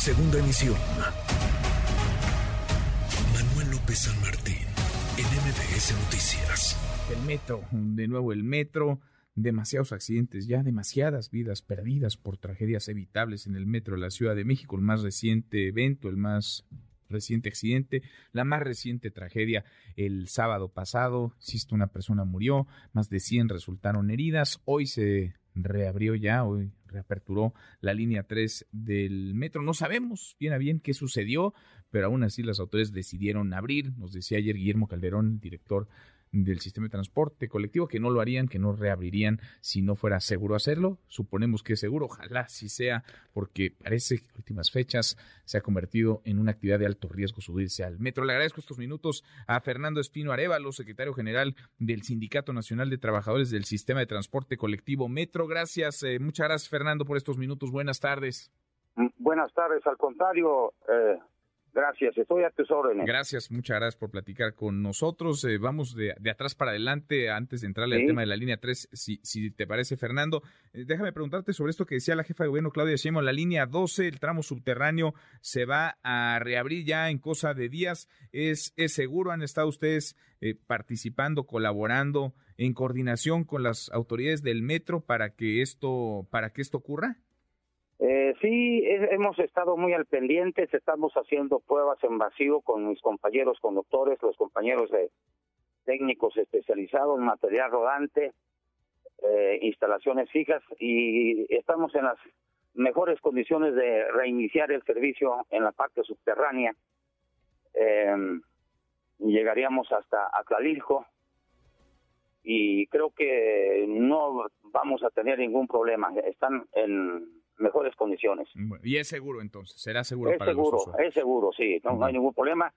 Segunda emisión. Manuel López San Martín, en Noticias. El metro, de nuevo el metro demasiados accidentes, ya demasiadas vidas perdidas por tragedias evitables en el metro de la Ciudad de México, el más reciente evento, el más reciente accidente, la más reciente tragedia el sábado pasado, insisto, una persona murió, más de 100 resultaron heridas, hoy se reabrió ya, hoy reaperturó la línea 3 del metro. No sabemos bien a bien qué sucedió, pero aún así las autoridades decidieron abrir, nos decía ayer Guillermo Calderón, director del sistema de transporte colectivo, que no lo harían, que no reabrirían si no fuera seguro hacerlo. Suponemos que es seguro, ojalá sí sea, porque parece que en últimas fechas se ha convertido en una actividad de alto riesgo subirse al metro. Le agradezco estos minutos a Fernando Espino Arevalo, secretario general del Sindicato Nacional de Trabajadores del Sistema de Transporte Colectivo Metro. Gracias, eh, muchas gracias Fernando por estos minutos. Buenas tardes. Mm, buenas tardes, al contrario, eh, Gracias, estoy a tus órdenes. Gracias, muchas gracias por platicar con nosotros. Eh, vamos de, atrás para adelante antes de entrarle al tema de la línea 3, si, si te parece, Fernando. Eh, déjame preguntarte sobre esto que decía la jefa de gobierno, Claudia Sheinbaum, la línea 12, el tramo subterráneo, se va a reabrir ya en cosa de días. ¿Es, es seguro? ¿Han estado ustedes eh, participando, colaborando en coordinación con las autoridades del metro para que esto, para que esto ocurra? Eh, sí, hemos estado muy al pendiente, estamos haciendo pruebas en vacío con mis compañeros conductores, los compañeros de técnicos especializados en material rodante, eh, instalaciones fijas y estamos en las mejores condiciones de reiniciar el servicio en la parte subterránea. Eh, llegaríamos hasta Atlalilco y creo que no vamos a tener ningún problema. Están en mejores condiciones. y es seguro entonces, será seguro es para seguro, Es seguro, sí, no, hay ningún problema.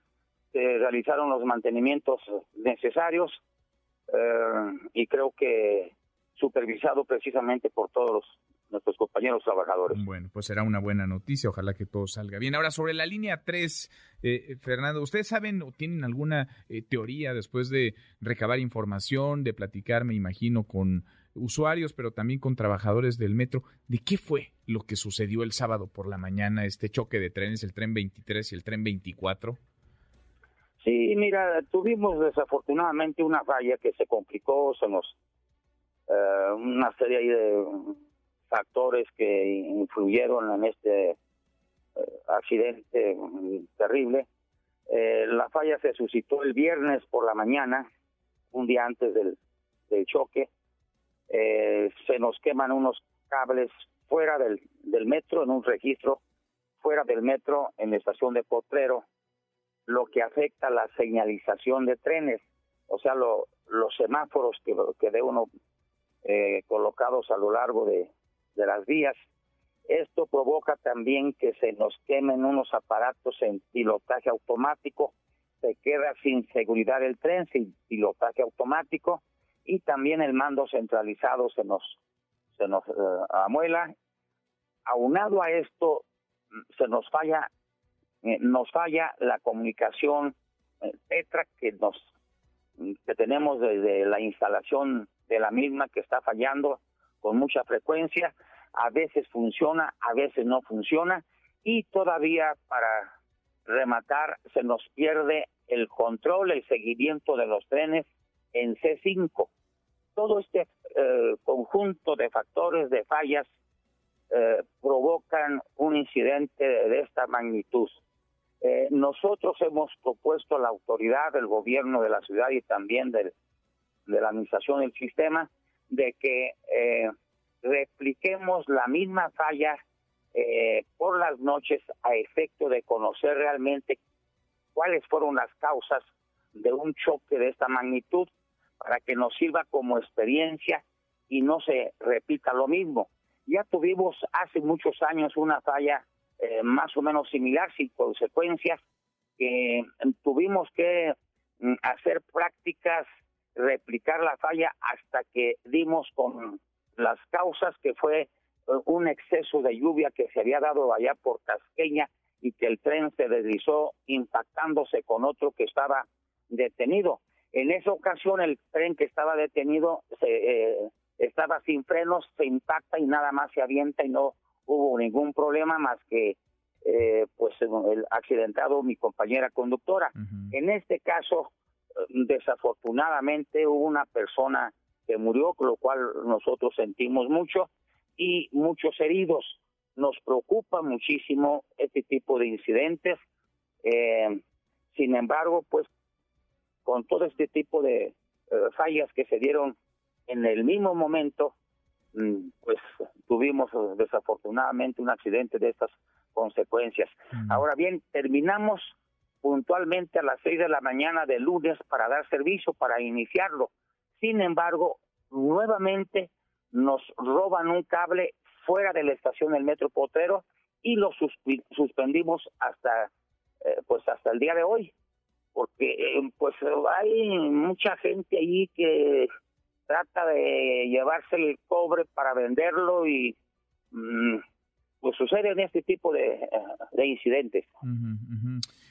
Se realizaron los mantenimientos necesarios eh, y creo que supervisado precisamente por todos los, nuestros compañeros trabajadores. Bueno, pues será una buena noticia, ojalá que todo salga bien. Ahora, sobre la línea 3, eh, Fernando, ¿ustedes saben o tienen alguna eh, teoría después de recabar información, de platicar, me imagino, con usuarios, pero también con trabajadores del metro, de qué fue lo que sucedió el sábado por la mañana, este choque de trenes, el tren 23 y el tren 24? Sí, mira, tuvimos desafortunadamente una falla que se complicó, se nos eh, una serie de factores que influyeron en este eh, accidente terrible. Eh, la falla se suscitó el viernes por la mañana, un día antes del choque. Eh, se nos queman unos cables fuera del, del metro, en un registro fuera del metro, en la estación de Potrero, lo que afecta la señalización de trenes, o sea, los semáforos que, que de uno eh, colocados a lo largo de, de las vías. Esto provoca también que se nos quemen unos aparatos en pilotaje automático, se queda sin seguridad el tren, sin pilotaje automático, y también el mando centralizado se nos se nos eh, amuela. Aunado a esto se nos falla eh, nos falla la comunicación eh, Petra que nos que tenemos desde la instalación de la misma que está fallando con mucha frecuencia. A veces funciona a veces no funciona. Y todavía para rematar se nos pierde el control el seguimiento de los trenes en C5. Todo este eh, conjunto de factores, de fallas, eh, provocan un incidente de esta magnitud. Eh, nosotros hemos propuesto a la autoridad del gobierno de la ciudad y también de la administración del sistema de que repliquemos la misma falla por las noches a efecto de conocer realmente cuáles fueron las causas de un choque de esta magnitud para que nos sirva como experiencia y no se repita lo mismo. Ya tuvimos hace muchos años una falla eh, más o menos similar, sin consecuencias, que tuvimos que mm, hacer prácticas, replicar la falla hasta que dimos con las causas que fue eh, un exceso de lluvia que se había dado allá por Tasqueña y que el tren se deslizó impactándose con otro que estaba detenido. En esa ocasión el tren que estaba detenido se, eh, estaba sin frenos, se impacta y nada más se avienta y no hubo ningún problema más que eh, eh, pues el accidentado mi compañera conductora. En este caso, desafortunadamente hubo una persona que murió, con lo cual nosotros sentimos mucho y muchos heridos. Nos preocupa muchísimo este tipo de incidentes. Eh, sin embargo, pues con todo este tipo de eh, fallas que se dieron en el mismo momento, mm, pues tuvimos desafortunadamente un accidente de estas consecuencias. Ahora bien, terminamos puntualmente a las seis de la mañana de lunes para dar servicio, para iniciarlo. Sin embargo, nuevamente nos roban un cable fuera de la estación del Metro Potero y lo suspendimos hasta eh, pues hasta el día de hoy porque eh, pues hay mucha gente ahí que trata de llevarse el cobre para venderlo y mm, pues suceden este tipo de, de incidentes.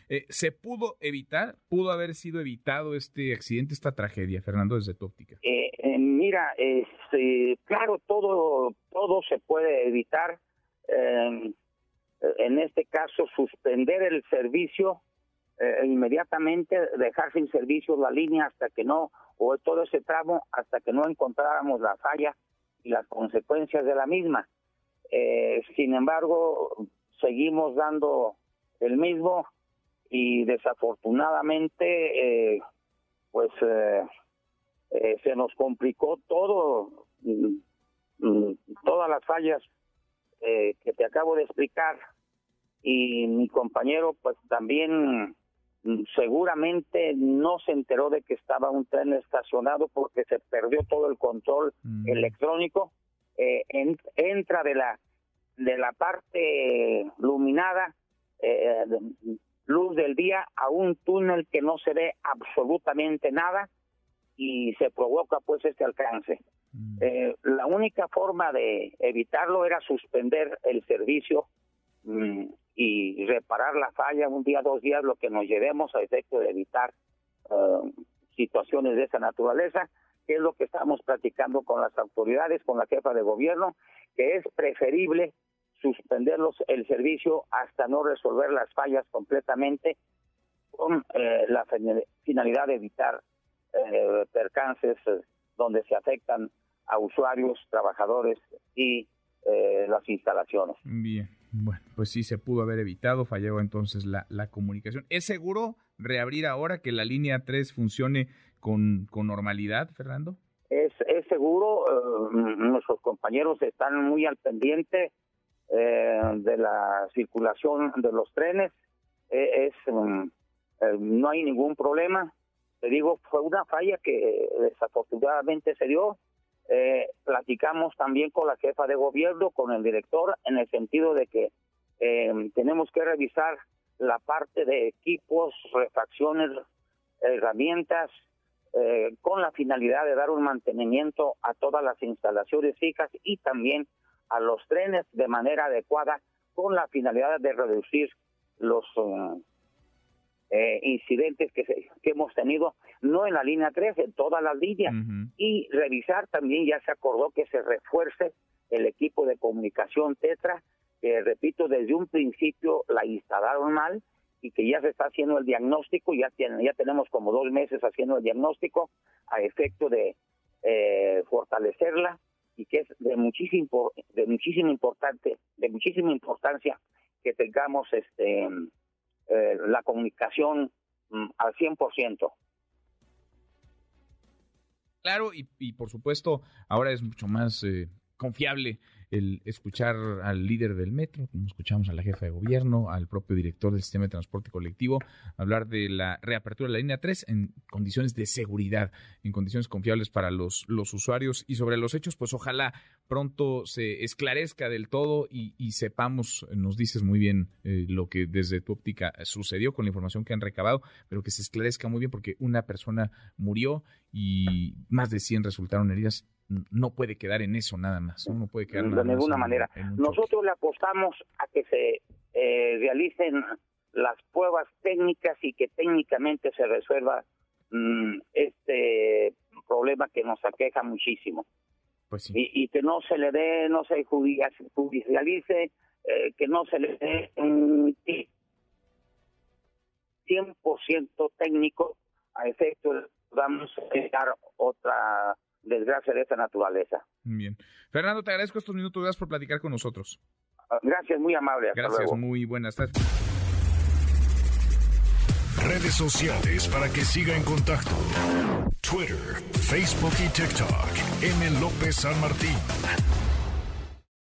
Eh, ¿Se pudo evitar? ¿Pudo haber sido evitado este accidente, esta tragedia, Fernando, desde tu óptica? Eh, eh, mira, este, claro, todo, todo se puede evitar. Em, en este caso, suspender el servicio inmediatamente, dejar sin servicio la línea hasta que no, o todo ese tramo, hasta que no encontráramos la falla y las consecuencias de la misma. sin embargo, seguimos dando el mismo y desafortunadamente eh, pues eh, eh, se nos complicó todo mm, mm, todas las fallas que te acabo de explicar y mi compañero pues también seguramente no se enteró de que estaba un tren estacionado porque se perdió todo el control electrónico entra de la de la parte iluminada eh, luz del día a un túnel que no se ve absolutamente nada y se provoca pues este alcance. Mm. Eh, la única forma de evitarlo era suspender el servicio mm, y reparar la falla un día, dos días, lo que nos llevemos a efecto de evitar eh, situaciones de esa naturaleza, que es lo que estamos platicando con las autoridades, con la jefa de gobierno, que es preferible suspenderlos el servicio hasta no resolver las fallas completamente con eh, la finalidad de evitar eh, percances eh, donde se afectan a usuarios, trabajadores y las instalaciones. Bien, bueno, pues sí se pudo haber evitado, falló entonces la, la comunicación. ¿Es seguro reabrir ahora que la línea 3 funcione con, con normalidad, Fernando? Es, es seguro, nuestros compañeros están muy al pendiente eh, de la circulación de los trenes. E, mm, eh, No hay ningún problema. Te digo, fue una falla que desafortunadamente se dio. Eh, platicamos también con la jefa de gobierno, con el director, en el sentido de que tenemos que revisar la parte de equipos, refacciones, herramientas, con la finalidad de dar un mantenimiento a todas las instalaciones fijas y también a los trenes de manera adecuada con la finalidad de reducir los uh, eh, incidentes que, que hemos tenido, no en la línea 3, en todas las líneas, y revisar también, ya se acordó que se refuerce el equipo de comunicación Tetra, que repito, desde un principio la instalaron mal y que ya se está haciendo el diagnóstico, ya, tiene, ya tenemos como dos meses haciendo el diagnóstico a efecto de eh, fortalecerla y que es de muchísimo de muchísimo importante de muchísima importancia que tengamos este eh, la comunicación mm, al 100%. Claro, y, y, por supuesto, ahora es mucho más eh, confiable el escuchar al líder del metro, como escuchamos a la jefa de gobierno, al propio director del sistema de transporte colectivo, hablar de la reapertura de la línea 3 en condiciones de seguridad, en condiciones confiables para los, los usuarios. Y sobre los hechos, pues ojalá pronto se esclarezca del todo y, sepamos, nos dices muy bien eh, lo que desde tu óptica sucedió con la información que han recabado, pero que se esclarezca muy bien porque una persona murió y más de 100 resultaron heridas no puede quedar en eso nada más, no, puede quedar de ninguna manera. Nosotros le apostamos a que se eh, realicen las pruebas técnicas y que técnicamente se resuelva mm, este problema que nos aqueja muchísimo. Pues y, que no se le dé, no se judicialice eh, que no se le dé un 100% técnico a efecto vamos a dar otra desgracia de esta naturaleza. Bien. Fernando, te agradezco estos minutos, gracias por platicar con nosotros. Gracias, muy amable. gracias, muy buenas tardes. Redes sociales para que siga en contacto: Twitter, Facebook y TikTok. M. López San Martín.